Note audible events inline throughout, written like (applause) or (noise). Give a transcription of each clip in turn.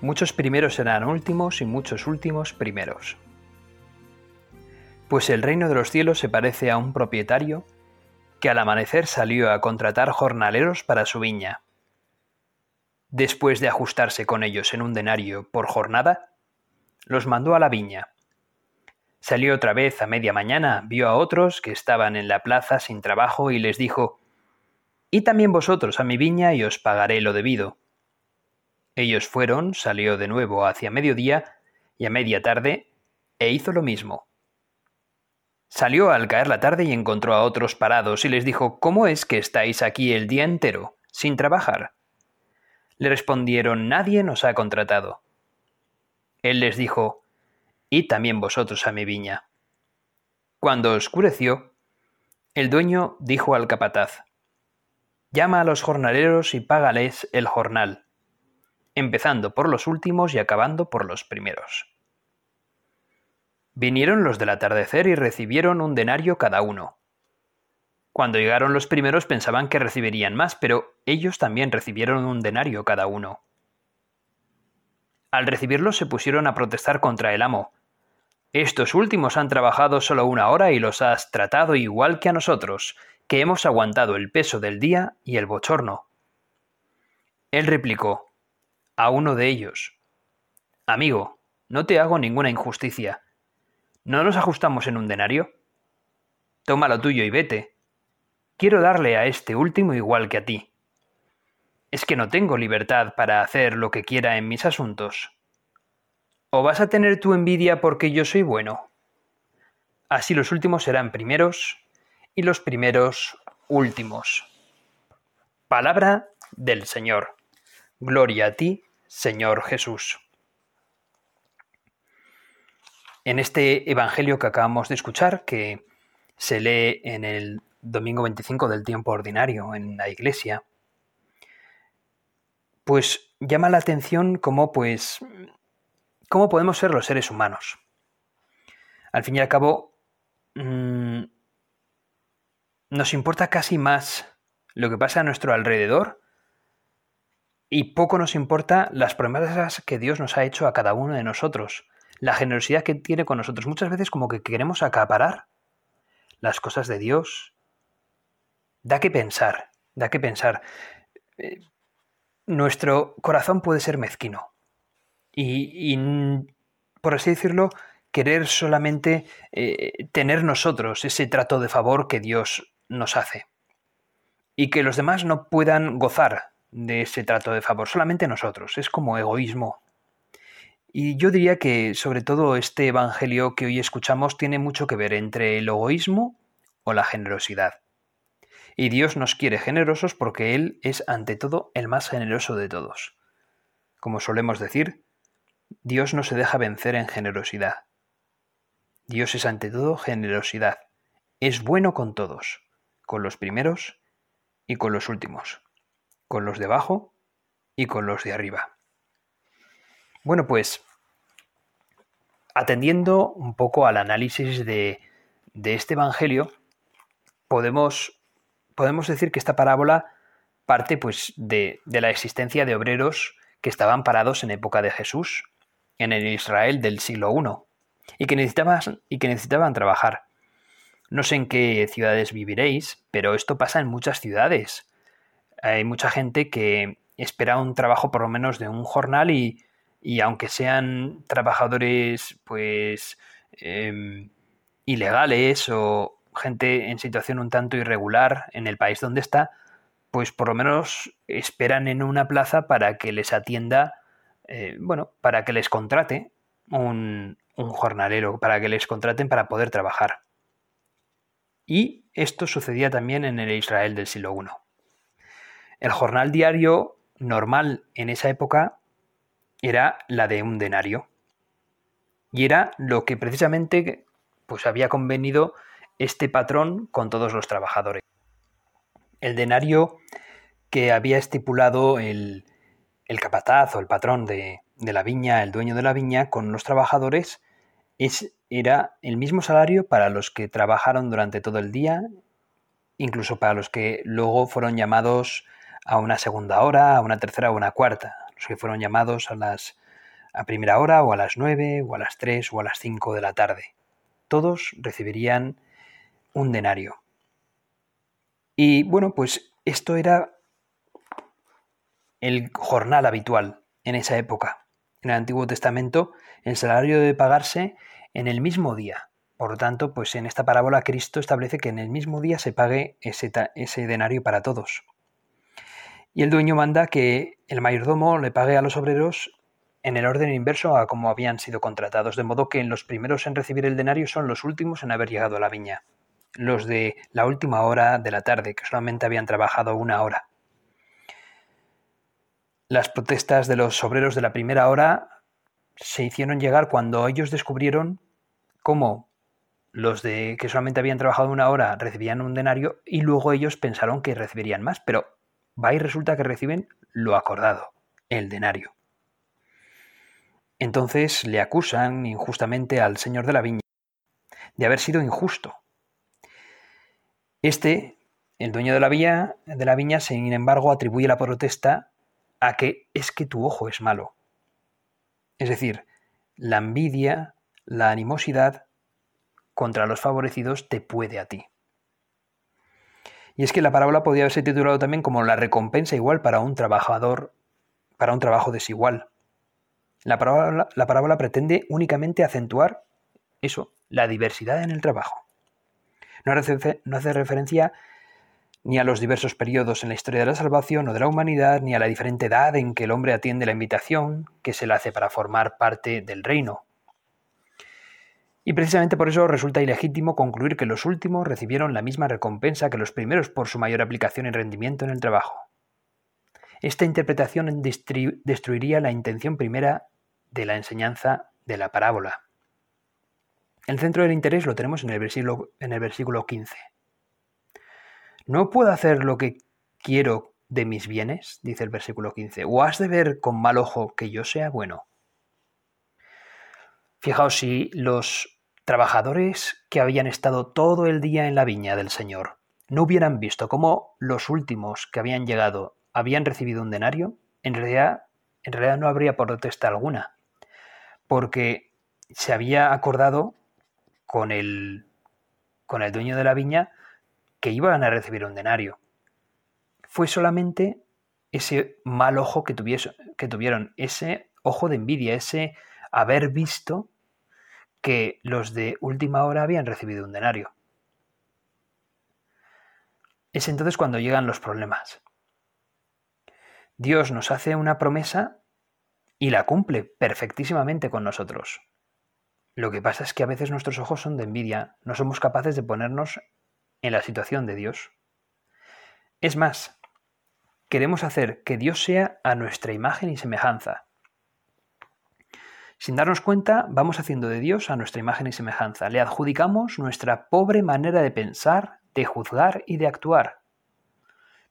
Muchos primeros serán últimos y muchos últimos primeros. Pues el reino de los cielos se parece a un propietario que al amanecer salió a contratar jornaleros para su viña. Después de ajustarse con ellos en un denario por jornada, los mandó a la viña. Salió otra vez a media mañana, vio a otros que estaban en la plaza sin trabajo y les dijo, Y también vosotros a mi viña y os pagaré lo debido. Ellos fueron, salió de nuevo hacia mediodía y a media tarde, e hizo lo mismo. Salió al caer la tarde y encontró a otros parados y les dijo, ¿Cómo es que estáis aquí el día entero, sin trabajar? Le respondieron, Nadie nos ha contratado. Él les dijo, Y también vosotros a mi viña. Cuando oscureció, el dueño dijo al capataz, Llama a los jornaleros y págales el jornal empezando por los últimos y acabando por los primeros. Vinieron los del atardecer y recibieron un denario cada uno. Cuando llegaron los primeros pensaban que recibirían más, pero ellos también recibieron un denario cada uno. Al recibirlos se pusieron a protestar contra el amo. Estos últimos han trabajado solo una hora y los has tratado igual que a nosotros, que hemos aguantado el peso del día y el bochorno. Él replicó, a uno de ellos. Amigo, no te hago ninguna injusticia. ¿No nos ajustamos en un denario? Toma lo tuyo y vete. Quiero darle a este último igual que a ti. ¿Es que no tengo libertad para hacer lo que quiera en mis asuntos? ¿O vas a tener tu envidia porque yo soy bueno? Así los últimos serán primeros y los primeros últimos. Palabra del Señor. Gloria a ti, Señor Jesús. En este Evangelio que acabamos de escuchar, que se lee en el domingo 25 del tiempo ordinario en la iglesia, pues llama la atención cómo, pues, cómo podemos ser los seres humanos. Al fin y al cabo, mm, nos importa casi más lo que pasa a nuestro alrededor y poco nos importa las promesas que Dios nos ha hecho a cada uno de nosotros, la generosidad que tiene con nosotros. Muchas veces como que queremos acaparar las cosas de Dios. Da que pensar, da que pensar. Eh, nuestro corazón puede ser mezquino y, por así decirlo, querer solamente eh, tener nosotros ese trato de favor que Dios nos hace y que los demás no puedan gozar de ese trato de favor, solamente nosotros, es como egoísmo. Y yo diría que sobre todo este Evangelio que hoy escuchamos tiene mucho que ver entre el egoísmo o la generosidad. Y Dios nos quiere generosos porque Él es ante todo el más generoso de todos. Como solemos decir, Dios no se deja vencer en generosidad. Dios es ante todo generosidad. Es bueno con todos, con los primeros y con los últimos con los de abajo y con los de arriba. Bueno, pues atendiendo un poco al análisis de, este Evangelio, podemos, podemos, decir que esta parábola parte pues, de, de la existencia de obreros que estaban parados en época de Jesús, en el Israel del siglo I, y que necesitaban, y que necesitaban trabajar. No sé en qué ciudades viviréis, pero esto pasa en muchas ciudades hay mucha gente que espera un trabajo por lo menos de un jornal y, aunque sean trabajadores pues em, ilegales o gente en situación un tanto irregular en el país donde está, pues por lo menos esperan en una plaza para que les atienda, eh, bueno, para que les contrate un, un jornalero, para que les contraten para poder trabajar. Y esto sucedía también en el Israel del siglo I. El jornal diario normal en esa época era la de un denario. Y era lo que precisamente pues había convenido este patrón con todos los trabajadores. El denario que había estipulado el, el capataz o el patrón de, de, la viña, el dueño de la viña, con los trabajadores, es, era el mismo salario para los que trabajaron durante todo el día, incluso para los que luego fueron llamados a una segunda hora, a una tercera o una cuarta, los que fueron llamados a las a primera hora o a las nueve o a las tres o a las cinco de la tarde. Todos recibirían un denario. Y bueno, pues esto era el jornal habitual en esa época. En el Antiguo Testamento el salario debe pagarse en el mismo día. Por lo tanto, pues en esta parábola Cristo establece que en el mismo día se pague ese, ese denario para todos. Y el dueño manda que el mayordomo le pague a los obreros en el orden inverso a como habían sido contratados, de modo que los primeros en recibir el denario son los últimos en haber llegado a la viña, los de la última hora de la tarde, que solamente habían trabajado una hora. Las protestas de los obreros de la primera hora se hicieron llegar cuando ellos descubrieron cómo los de que solamente habían trabajado una hora recibían un denario y luego ellos pensaron que recibirían más, pero va y resulta que reciben lo acordado, el denario. Entonces le acusan injustamente al señor de la viña de haber sido injusto. Este, el dueño de la viña, de la viña, sin embargo, atribuye la protesta a que es que tu ojo es malo. Es decir, la envidia, la animosidad contra los favorecidos te puede a ti. Y es que la parábola podría haberse titulado también como la recompensa igual para un trabajador, para un trabajo desigual. La parábola, pretende únicamente acentuar eso, la diversidad en el trabajo. No hace, no hace referencia ni a los diversos periodos en la historia de la salvación o de la humanidad, ni a la diferente edad en que el hombre atiende la invitación que se le hace para formar parte del reino. Y precisamente por eso resulta ilegítimo concluir que los últimos recibieron la misma recompensa que los primeros por su mayor aplicación y rendimiento en el trabajo. Esta interpretación destruiría la intención primera de la enseñanza de la parábola. El centro del interés lo tenemos en el versículo, en el versículo 15. ¿No puedo hacer lo que quiero de mis bienes? dice el versículo 15. ¿O has de ver con mal ojo que yo sea bueno? Fijaos si los trabajadores que habían estado todo el día en la viña del Señor no hubieran visto cómo los últimos que habían llegado habían recibido un denario, en realidad, en realidad no habría protesta alguna, porque se había acordado con el, con el dueño de la viña que iban a recibir un denario. Fue solamente ese mal ojo que, que tuvieron, ese ojo de envidia, ese haber visto que los de última hora habían recibido un denario. Es entonces cuando llegan los problemas. Dios nos hace una promesa y la cumple perfectísimamente con nosotros. Lo que pasa es que a veces nuestros ojos son de envidia, no somos capaces de ponernos en la situación de Dios. Es más, queremos hacer que Dios sea a nuestra imagen y semejanza. Sin darnos cuenta, vamos haciendo de Dios a nuestra imagen y semejanza. Le adjudicamos nuestra pobre manera de pensar, de juzgar y de actuar.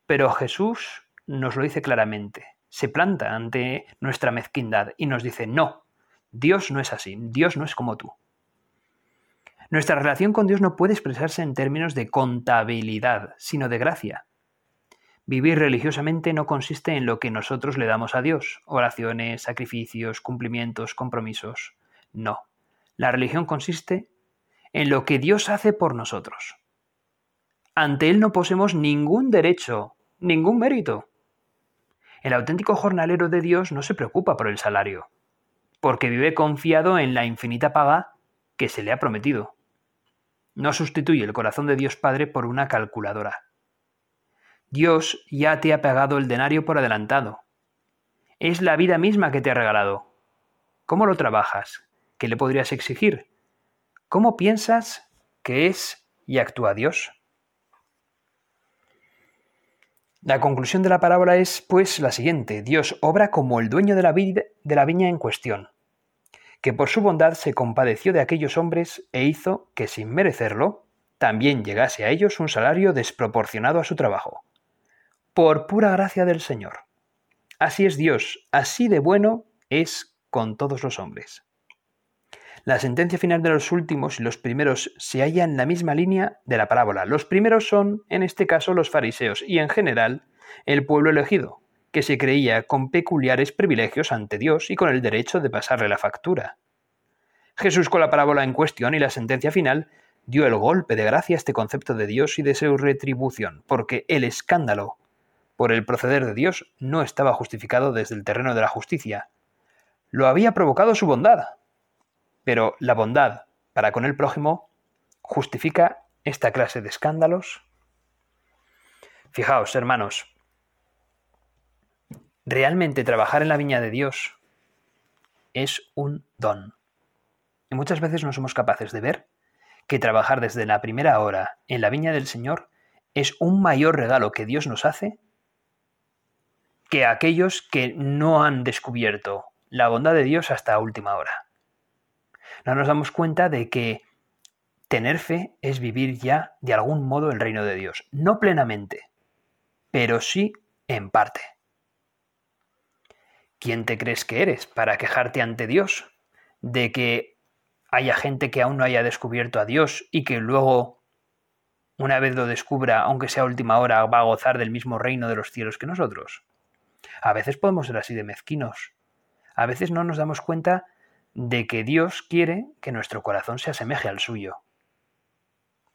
Pero Jesús nos lo dice claramente. Se planta ante nuestra mezquindad y nos dice, no, Dios no es así, Dios no es como tú. Nuestra relación con Dios no puede expresarse en términos de contabilidad, sino de gracia. Vivir religiosamente no consiste en lo que nosotros le damos a Dios, oraciones, sacrificios, cumplimientos, compromisos. No. La religión consiste en lo que Dios hace por nosotros. Ante Él no poseemos ningún derecho, ningún mérito. El auténtico jornalero de Dios no se preocupa por el salario, porque vive confiado en la infinita paga que se le ha prometido. No sustituye el corazón de Dios Padre por una calculadora. Dios ya te ha pagado el denario por adelantado. Es la vida misma que te ha regalado. ¿Cómo lo trabajas? ¿Qué le podrías exigir? ¿Cómo piensas que es y actúa Dios? La conclusión de la parábola es, pues, la siguiente. Dios obra como el dueño de la, de la viña en cuestión, que por su bondad se compadeció de aquellos hombres e hizo que, sin merecerlo, también llegase a ellos un salario desproporcionado a su trabajo. Por pura gracia del Señor. Así es Dios, así de bueno es con todos los hombres. La sentencia final de los últimos y los primeros se halla en la misma línea de la parábola. Los primeros son, en este caso, los fariseos y, en general, el pueblo elegido, que se creía con peculiares privilegios ante Dios y con el derecho de pasarle la factura. Jesús, con la parábola en cuestión y la sentencia final, dio el golpe de gracia a este concepto de Dios y de su retribución, porque el escándalo por el proceder de Dios no estaba justificado desde el terreno de la justicia. Lo había provocado su bondad, pero la bondad para con el prójimo justifica esta clase de escándalos. Fijaos, hermanos, realmente trabajar en la viña de Dios es un don. Y muchas veces no somos capaces de ver que trabajar desde la primera hora en la viña del Señor es un mayor regalo que Dios nos hace que aquellos que no han descubierto la bondad de Dios hasta última hora no nos damos cuenta de que tener fe es vivir ya de algún modo el reino de Dios. No plenamente, pero sí en parte. ¿Quién te crees que eres para quejarte ante Dios de que haya gente que aún no haya descubierto a Dios y que luego, una vez lo descubra, aunque sea última hora, va a gozar del mismo reino de los cielos que nosotros? A veces podemos ser así de mezquinos. A veces no nos damos cuenta de que Dios quiere que nuestro corazón se asemeje al suyo.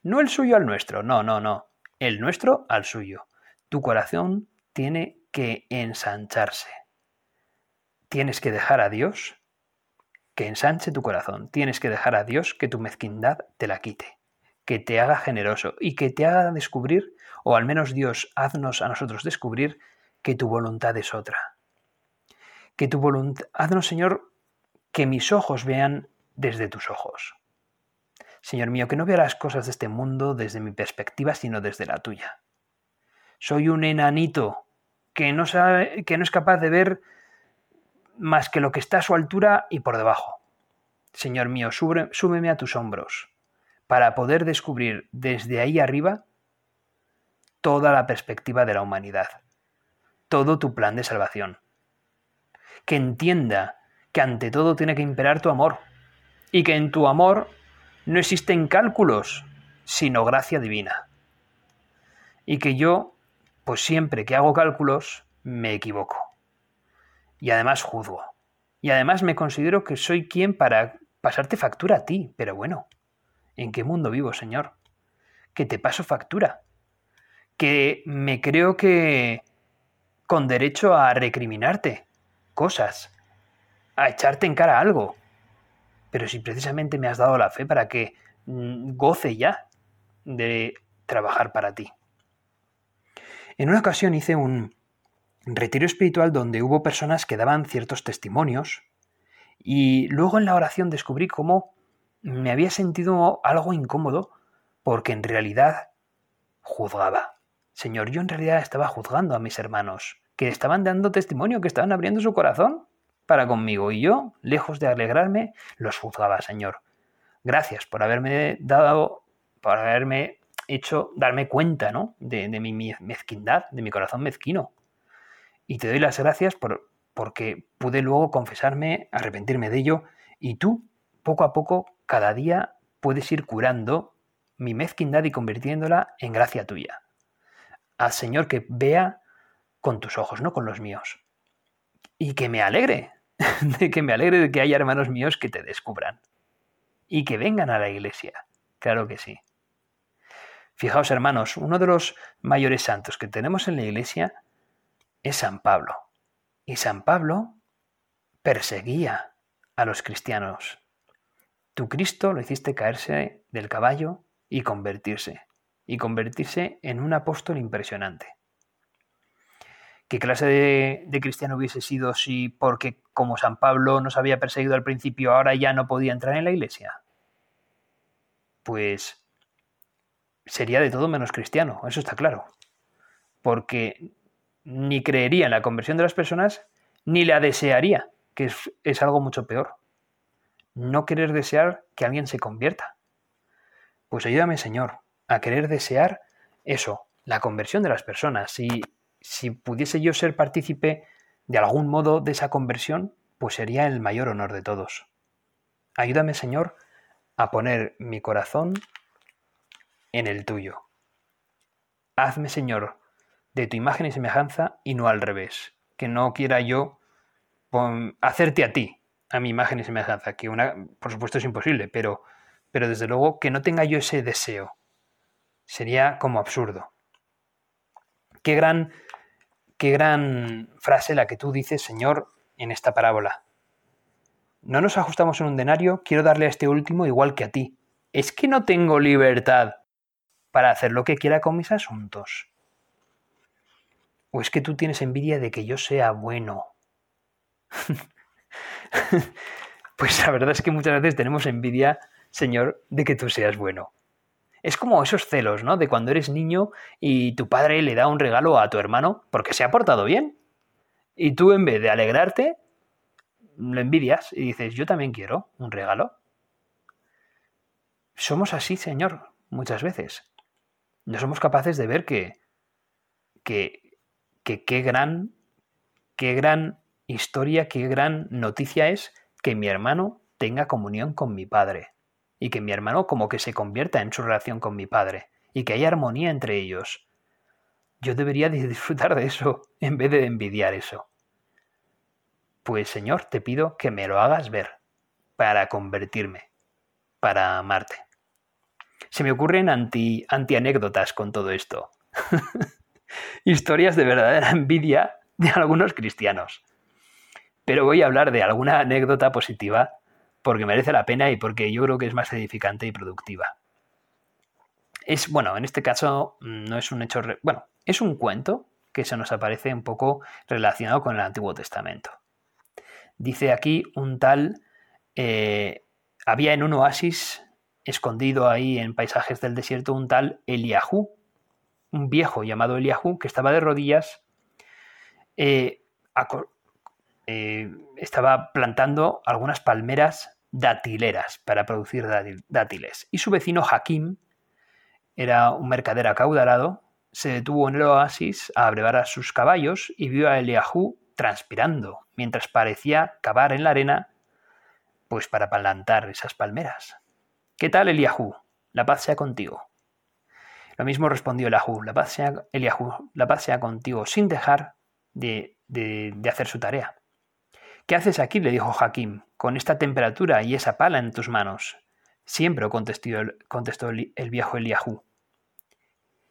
No el suyo al nuestro, no, no, no. El nuestro al suyo. Tu corazón tiene que ensancharse. Tienes que dejar a Dios que ensanche tu corazón. Tienes que dejar a Dios que tu mezquindad te la quite, que te haga generoso y que te haga descubrir, o al menos Dios haznos a nosotros descubrir, que tu voluntad es otra. Que tu voluntad, haznos Señor que mis ojos vean desde tus ojos. Señor mío, que no vea las cosas de este mundo desde mi perspectiva, sino desde la tuya. Soy un enanito que no, sabe, que no es capaz de ver más que lo que está a su altura y por debajo. Señor mío, súbeme a tus hombros para poder descubrir desde ahí arriba toda la perspectiva de la humanidad, todo tu plan de salvación. Que entienda que ante todo tiene que imperar tu amor y que en tu amor no existen cálculos, sino gracia divina. Y que yo, pues siempre que hago cálculos, me equivoco. Y además juzgo. Y además me considero que soy quien para pasarte factura a ti. Pero bueno, ¿en qué mundo vivo, Señor? Que te paso factura. Que me creo que con derecho a recriminarte cosas a echarte en cara algo. Pero si precisamente me has dado la fe para que mm, goce ya de trabajar para ti. En una ocasión hice un retiro espiritual donde hubo personas que daban ciertos testimonios y luego en la oración descubrí cómo me había sentido algo incómodo porque en realidad juzgaba. Señor, yo en realidad estaba juzgando a mis hermanos, que estaban dando testimonio, que estaban abriendo su corazón para conmigo, y yo, lejos de alegrarme, los juzgaba, Señor. Gracias por haberme dado, por haberme hecho darme cuenta, ¿no? De, mi mezquindad, de mi corazón mezquino. Y te doy las gracias por, porque pude luego confesarme, arrepentirme de ello, y tú, poco a poco, cada día puedes ir curando mi mezquindad y convirtiéndola en gracia tuya. Al Señor que vea con tus ojos, no con los míos. Y que me alegre (laughs) de que me alegre de que haya hermanos míos que te descubran y que vengan a la iglesia. Claro que sí. Fijaos, hermanos, uno de los mayores santos que tenemos en la iglesia es San Pablo. Y San Pablo perseguía a los cristianos. Tu Cristo lo hiciste caerse del caballo y convertirse, y convertirse en un apóstol impresionante. ¿Qué clase de, cristiano hubiese sido si, porque como San Pablo nos había perseguido al principio, ahora ya no podía entrar en la iglesia? Pues sería de todo menos cristiano, eso está claro. porque ni creería en la conversión de las personas, ni la desearía, que es, algo mucho peor. No querer desear que alguien se convierta. Pues ayúdame, Señor, a querer desear eso, la conversión de las personas. Si, si pudiese yo ser partícipe de algún modo de esa conversión, pues sería el mayor honor de todos. Ayúdame, Señor, a poner mi corazón en el tuyo. Hazme, Señor, de tu imagen y semejanza y no al revés. Que no quiera yo hacerte a ti, a mi imagen y semejanza, que una, por supuesto es imposible, pero, pero desde luego que no tenga yo ese deseo. Sería como absurdo. Qué gran, qué gran frase la que tú dices, Señor, en esta parábola. No nos ajustamos en un denario, quiero darle a este último igual que a ti. Es que no tengo libertad para hacer lo que quiera con mis asuntos. ¿O es que tú tienes envidia de que yo sea bueno? (laughs) pues la verdad es que muchas veces tenemos envidia, Señor, de que tú seas bueno. Es como esos celos, ¿no? De cuando eres niño y tu padre le da un regalo a tu hermano porque se ha portado bien. Y tú en vez de alegrarte, lo envidias y dices, yo también quiero un regalo. Somos así, Señor, muchas veces. No somos capaces de ver que, que, que qué gran, qué gran historia, qué gran noticia es que mi hermano tenga comunión con mi padre y que mi hermano como que se convierta en su relación con mi padre y que haya armonía entre ellos. Yo debería (laughs) disfrutar de eso en vez de envidiar eso. Pues Señor, te pido que me lo hagas ver para convertirme, para amarte. Se me ocurren anti, anécdotas con todo esto. (laughs) Historias de verdadera envidia de algunos cristianos. Pero voy a hablar de alguna anécdota positiva porque merece la pena y porque yo creo que es más edificante y productiva. Es, bueno, en este caso mm, no es un hecho, bueno, es un cuento que se nos aparece un poco relacionado con el Antiguo Testamento. Dice aquí un tal, eh, había en un oasis escondido ahí en paisajes del desierto un tal Eliahu, un viejo llamado Eliahu que estaba de rodillas, eh, eh, estaba plantando algunas palmeras datileras para producir dátiles. Y su vecino Hakim era un mercader acaudalado, se detuvo en el oasis a abrevar a sus caballos y vio a Eliahu transpirando, mientras parecía cavar en la arena, pues para plantar esas palmeras. ¿Qué tal, Eliahu? La paz sea contigo. Lo mismo respondió Eliahu, la paz sea, la paz sea contigo, sin dejar de, de, hacer su tarea. ¿Qué haces aquí? le dijo Hakim, con esta temperatura y esa pala en tus manos. Siempre, contestó, contestó el viejo Eliahu.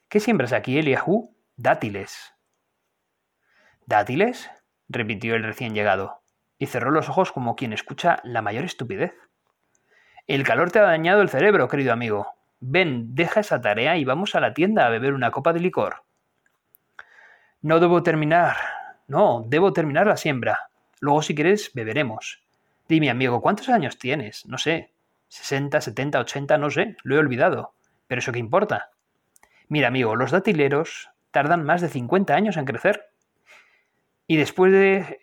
¿Qué siembras aquí, Eliahu? Dátiles. ¿Dátiles? repitió el recién llegado, y cerró los ojos como quien escucha la mayor estupidez. El calor te ha dañado el cerebro, querido amigo. Ven, deja esa tarea y vamos a la tienda a beber una copa de licor. No debo terminar. No, debo terminar la siembra. Luego, si quieres, beberemos. Dime, amigo, ¿cuántos años tienes? No sé. ¿60, 70, 80? No sé. Lo he olvidado. Pero eso qué importa. Mira, amigo, los datileros tardan más de 50 años en crecer. Y después de,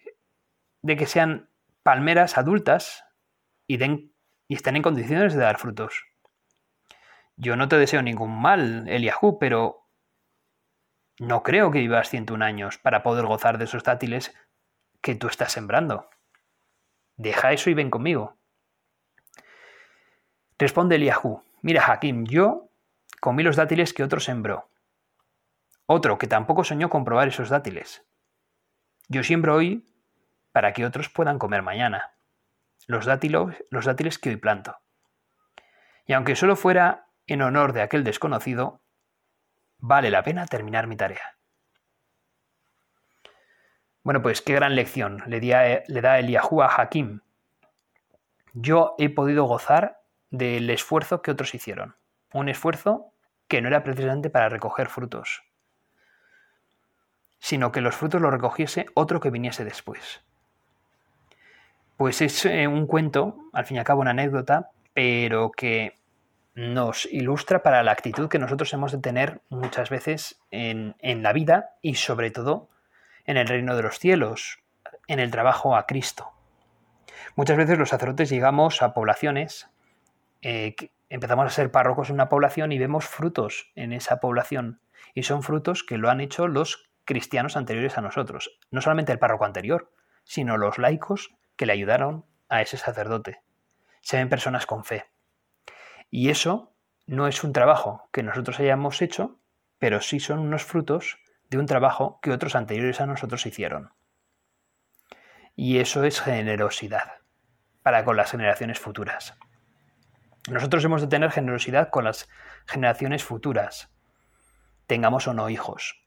que sean palmeras adultas y, den, y estén en condiciones de dar frutos. Yo no te deseo ningún mal, Eliahu, pero no creo que vivas 101 años para poder gozar de esos dátiles que tú estás sembrando. Deja eso y ven conmigo. Responde Eliahu, mira Hakim, yo comí los dátiles que otro sembró. Otro que tampoco soñó comprobar esos dátiles. Yo siembro hoy para que otros puedan comer mañana. Los, los dátiles que hoy planto. Y aunque solo fuera en honor de aquel desconocido, vale la pena terminar mi tarea. Bueno, pues qué gran lección le, le da a Hakim. Yo he podido gozar del esfuerzo que otros hicieron. Un esfuerzo que no era precisamente para recoger frutos, sino que los frutos los recogiese otro que viniese después. Pues es eh, un cuento, al fin y al cabo una anécdota, pero que nos ilustra para la actitud que nosotros hemos de tener muchas veces en la vida y sobre todo en el reino de los cielos, en el trabajo a Cristo. Muchas veces los sacerdotes llegamos a poblaciones, eh, empezamos a ser párrocos en una población y vemos frutos en esa población. Y son frutos que lo han hecho los cristianos anteriores a nosotros. No solamente el párroco anterior, sino los laicos que le ayudaron a ese sacerdote. Se ven personas con fe. Y eso no es un trabajo que nosotros hayamos hecho, pero sí son unos frutos de un trabajo que otros anteriores a nosotros hicieron. Y eso es generosidad para con las generaciones futuras. Nosotros hemos de tener generosidad con las generaciones futuras, tengamos o no hijos,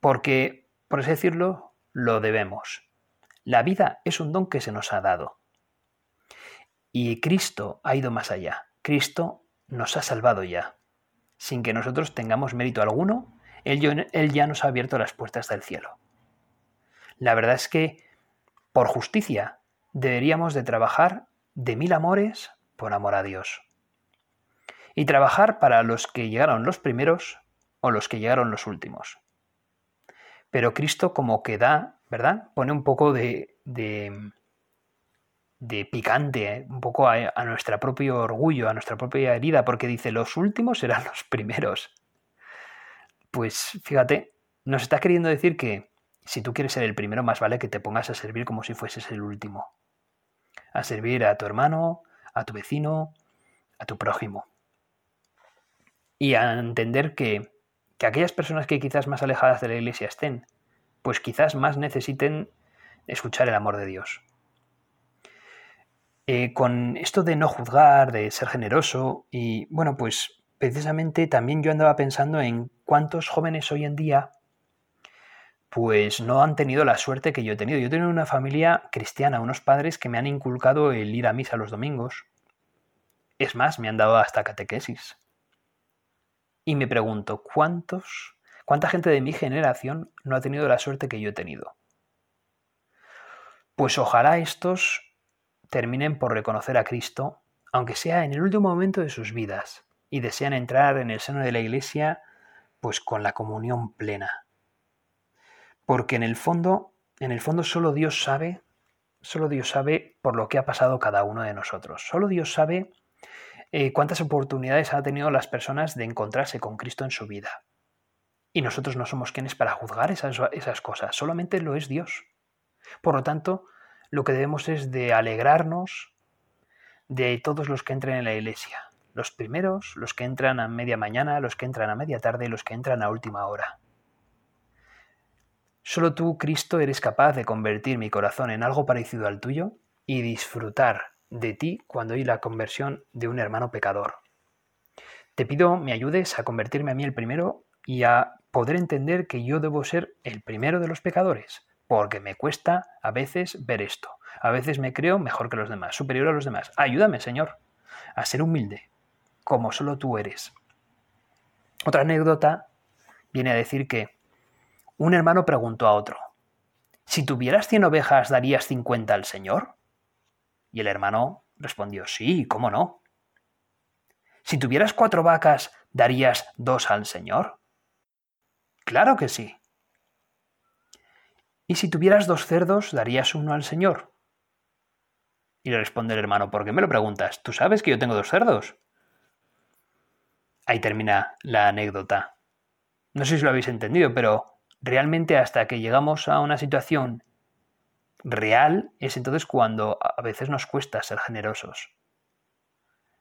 porque, por así decirlo, lo debemos. La vida es un don que se nos ha dado. Y Cristo ha ido más allá. Cristo nos ha salvado ya. Sin que nosotros tengamos mérito alguno, Él, ya nos ha abierto las puertas del cielo. La verdad es que, por justicia, deberíamos de trabajar de mil amores por amor a Dios. Y trabajar para los que llegaron los primeros o los que llegaron los últimos. Pero Cristo como que da, ¿verdad? Pone un poco de, de, picante, ¿eh? un poco a, a nuestro propio orgullo, a nuestra propia herida, porque dice, los últimos serán los primeros. Pues fíjate, nos está queriendo decir que si tú quieres ser el primero, más vale que te pongas a servir como si fueses el último a servir a tu hermano, a tu vecino, a tu prójimo. Y a entender que, aquellas personas que quizás más alejadas de la iglesia estén, pues quizás más necesiten escuchar el amor de Dios. Eh, con esto de no juzgar, de ser generoso, y bueno, pues precisamente también yo andaba pensando en cuántos jóvenes hoy en día pues no han tenido la suerte que yo he tenido. Yo he tenido una familia cristiana, unos padres que me han inculcado el ir a misa los domingos. Es más, me han dado hasta catequesis. Y me pregunto, ¿cuántos, cuánta gente de mi generación no ha tenido la suerte que yo he tenido? Pues ojalá estos terminen por reconocer a Cristo, aunque sea en el último momento de sus vidas, y desean entrar en el seno de la Iglesia, pues con la comunión plena porque en el fondo, en el fondo solo Dios sabe, solo Dios sabe por lo que ha pasado cada uno de nosotros. Solo Dios sabe eh, cuántas oportunidades han tenido las personas de encontrarse con Cristo en su vida. Y nosotros no somos quienes para juzgar esas, esas cosas, solamente lo es Dios. Por lo tanto, lo que debemos es de alegrarnos de todos los que entren en la iglesia. Los primeros, los que entran a media mañana, los que entran a media tarde, los que entran a última hora. Solo tú, Cristo, eres capaz de convertir mi corazón en algo parecido al tuyo y disfrutar de ti cuando hay la conversión de un hermano pecador. Te pido me ayudes a convertirme a mí el primero y a poder entender que yo debo ser el primero de los pecadores, porque me cuesta a veces ver esto. A veces me creo mejor que los demás, superior a los demás. Ayúdame, Señor, a ser humilde, como solo tú eres. Otra anécdota viene a decir que un hermano preguntó a otro, Si tuvieras cien ovejas, ¿darías cincuenta al Señor? Y el hermano respondió, Sí, ¿cómo no? Si tuvieras cuatro vacas, ¿darías dos al Señor? Claro que sí. ¿Y si tuvieras dos cerdos, darías uno al Señor? Y le responde el hermano, ¿por qué me lo preguntas? ¿Tú sabes que yo tengo dos cerdos? Ahí termina la anécdota. No sé si lo habéis entendido, pero realmente hasta que llegamos a una situación real es entonces cuando a veces nos cuesta ser generosos.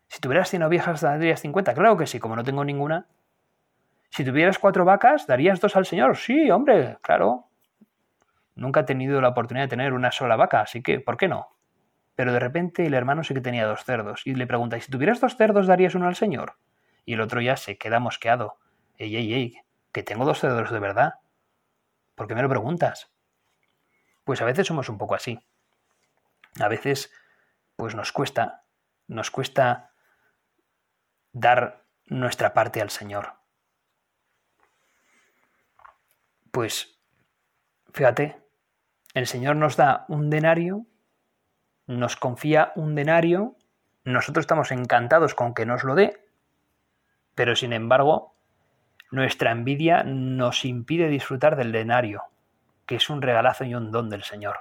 Si tuvieras 100 ovejas, darías 50. Claro que sí, como no tengo ninguna. Si tuvieras cuatro vacas, darías dos al Señor. Sí, hombre, claro. Nunca he tenido la oportunidad de tener una sola vaca, así que, ¿por qué no? Pero de repente el hermano sí que tenía dos cerdos y le pregunta, si tuvieras dos cerdos, darías uno al Señor? Y el otro ya se queda mosqueado. Ey, ey, ey, que tengo dos cerdos de verdad. ¿Por qué me lo preguntas? Pues a veces somos un poco así. A veces, pues nos cuesta, nos cuesta dar nuestra parte al Señor. Pues, fíjate, el Señor nos da un denario, nos confía un denario, nosotros estamos encantados con que nos lo dé, Pero sin embargo, nuestra envidia nos impide disfrutar del denario, que es un regalazo y un don del Señor,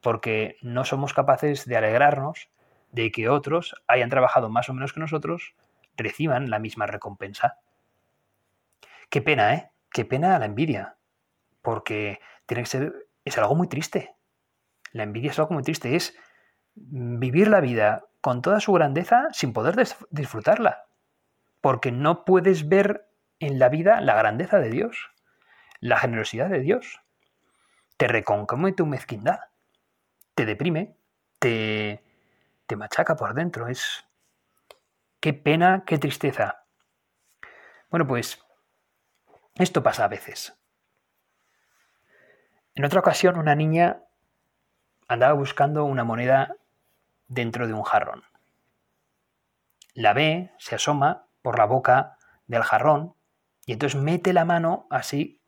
porque no somos capaces de alegrarnos de que otros hayan trabajado más o menos que nosotros, reciban la misma recompensa. Qué pena, ¿eh? Qué pena la envidia, porque tiene que ser, es algo muy triste. La envidia es algo muy triste, es vivir la vida con toda su grandeza sin poder disfrutarla, porque no puedes ver en la vida la grandeza de Dios, la generosidad de Dios. Te reconcome tu mezquindad, te deprime, te, te machaca por dentro. Es. Qué pena, qué tristeza. Bueno, pues esto pasa a veces. En otra ocasión, una niña andaba buscando una moneda dentro de un jarrón. La ve, se asoma por la boca del jarrón y entonces mete la mano así,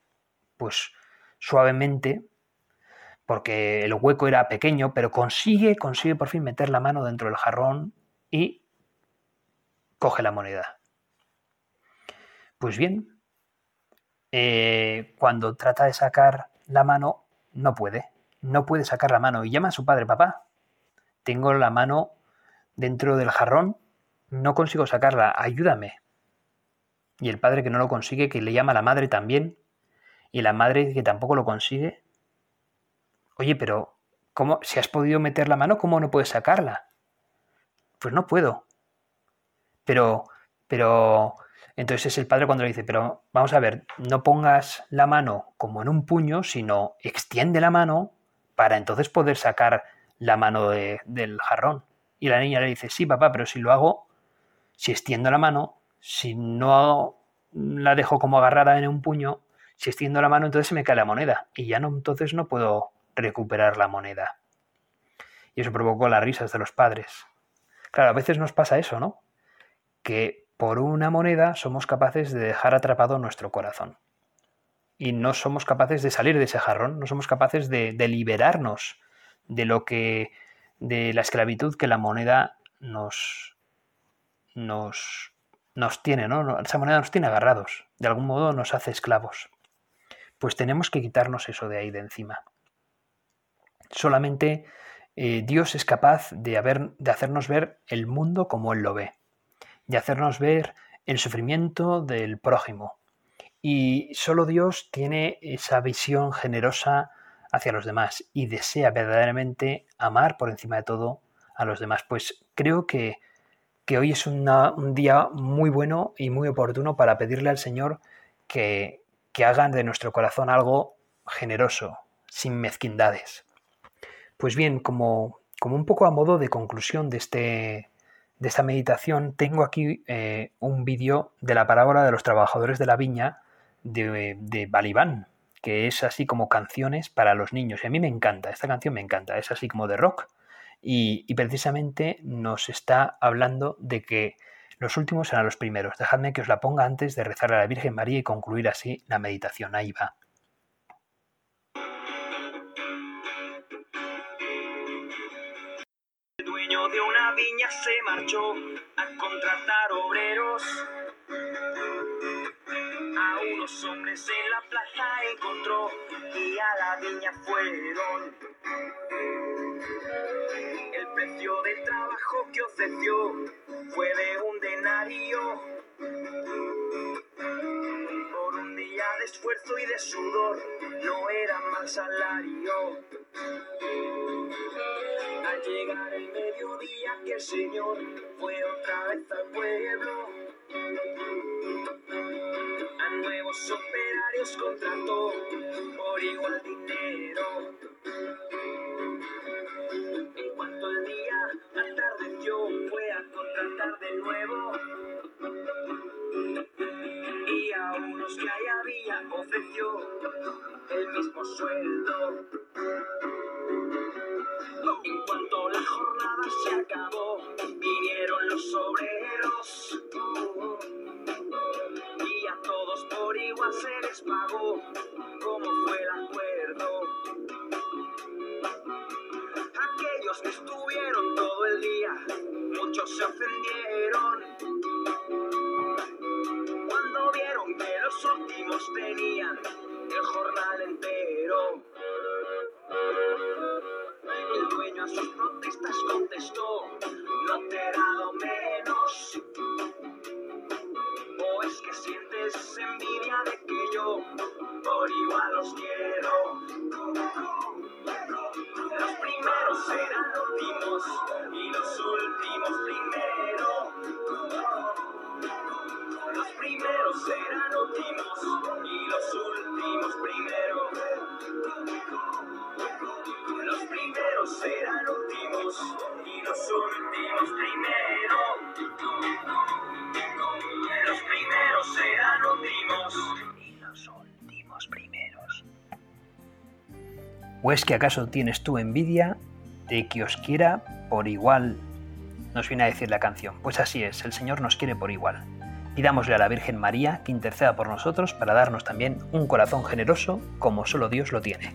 pues suavemente, porque el hueco era pequeño, pero consigue, consigue por fin meter la mano dentro del jarrón y coge la moneda. Pues bien, eh, cuando trata de sacar la mano, no puede, no puede sacar la mano y llama a su padre, papá, tengo la mano dentro del jarrón, no consigo sacarla, ayúdame. Y el padre que no lo consigue, que le llama a la madre también, y la madre que tampoco lo consigue. Oye, pero ¿cómo, si has podido meter la mano, ¿cómo no puedes sacarla? Pues no puedo. Pero, pero, entonces es el padre cuando le dice, pero vamos a ver, no pongas la mano como en un puño, sino extiende la mano para entonces poder sacar la mano del jarrón. Y la niña le dice, sí, papá, pero si lo hago, si extiendo la mano, si no la dejo como agarrada en un puño, si extiendo la mano, entonces se me cae la moneda y ya no, entonces no puedo recuperar la moneda. Y eso provocó las risas de los padres. Claro, a veces nos pasa eso, ¿no? Que por una moneda somos capaces de dejar atrapado nuestro corazón. Y no somos capaces de salir de ese jarrón, no somos capaces de, de liberarnos de lo que. de la esclavitud que la moneda nos. Nos nos tiene, ¿no? Esa moneda nos tiene agarrados, de algún modo nos hace esclavos. Pues tenemos que quitarnos eso de ahí de encima. Solamente eh, Dios es capaz de, haber, de hacernos ver el mundo como Él lo ve, de hacernos ver el sufrimiento del prójimo. Y solo Dios tiene esa visión generosa hacia los demás y desea verdaderamente amar por encima de todo a los demás. Pues creo que que hoy es un día muy bueno y muy oportuno para pedirle al Señor que, que hagan de nuestro corazón algo generoso, sin mezquindades. Pues bien, como, como un poco a modo de conclusión de, este, de esta meditación, tengo aquí eh, un vídeo de la parábola de los trabajadores de la viña de, de Balibán, que es así como canciones para los niños. Y a mí me encanta, esta canción me encanta, es así como de rock y, precisamente nos está hablando de que los últimos serán los primeros. Dejadme que os la ponga antes de rezar a la Virgen María y concluir así la meditación. Ahí va. El dueño de una viña se marchó a contratar obreros. A unos hombres en la plaza encontró y a la viña fueron precio del trabajo que ofreció fue de un denario. Por un día de esfuerzo y de sudor no era mal salario. Al llegar el mediodía que el Señor fue otra vez al pueblo, a nuevos operarios contrató por igual dinero. Fue a contratar de nuevo. Y a unos que ahí había ofreció el mismo sueldo. En cuanto la jornada se acabó, vinieron los obreros. Y a todos por igual se les pagó, como fue el acuerdo. Estuvieron todo el día, muchos se ofendieron. todos tenían el jornal entero. El dueño a sus protestas contestó, no te he dado menos. ¿O es que sientes envidia de que yo por igual los quiero? Los serán últimos y los últimos primero. Los primeros serán últimos y los últimos primero. Los primeros serán últimos y los últimos primero. Los primeros serán últimos los. ¿O es que acaso tienes tú envidia de que os quiera por igual? Nos viene a decir la canción. Pues así es, el Señor nos quiere por igual. Pidámosle a la Virgen María que interceda por nosotros para darnos también un corazón generoso como solo Dios lo tiene.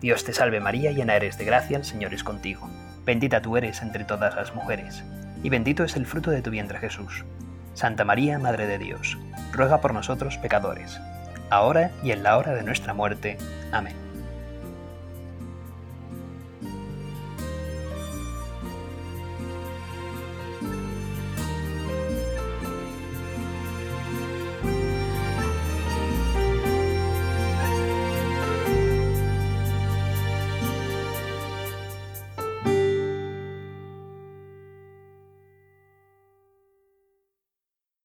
Dios te salve María, llena eres de gracia, el Señor es contigo. Bendita tú eres entre todas las mujeres, y bendito es el fruto de tu vientre Jesús. Santa María, Madre de Dios, ruega por nosotros pecadores, ahora y en la hora de nuestra muerte. Amén.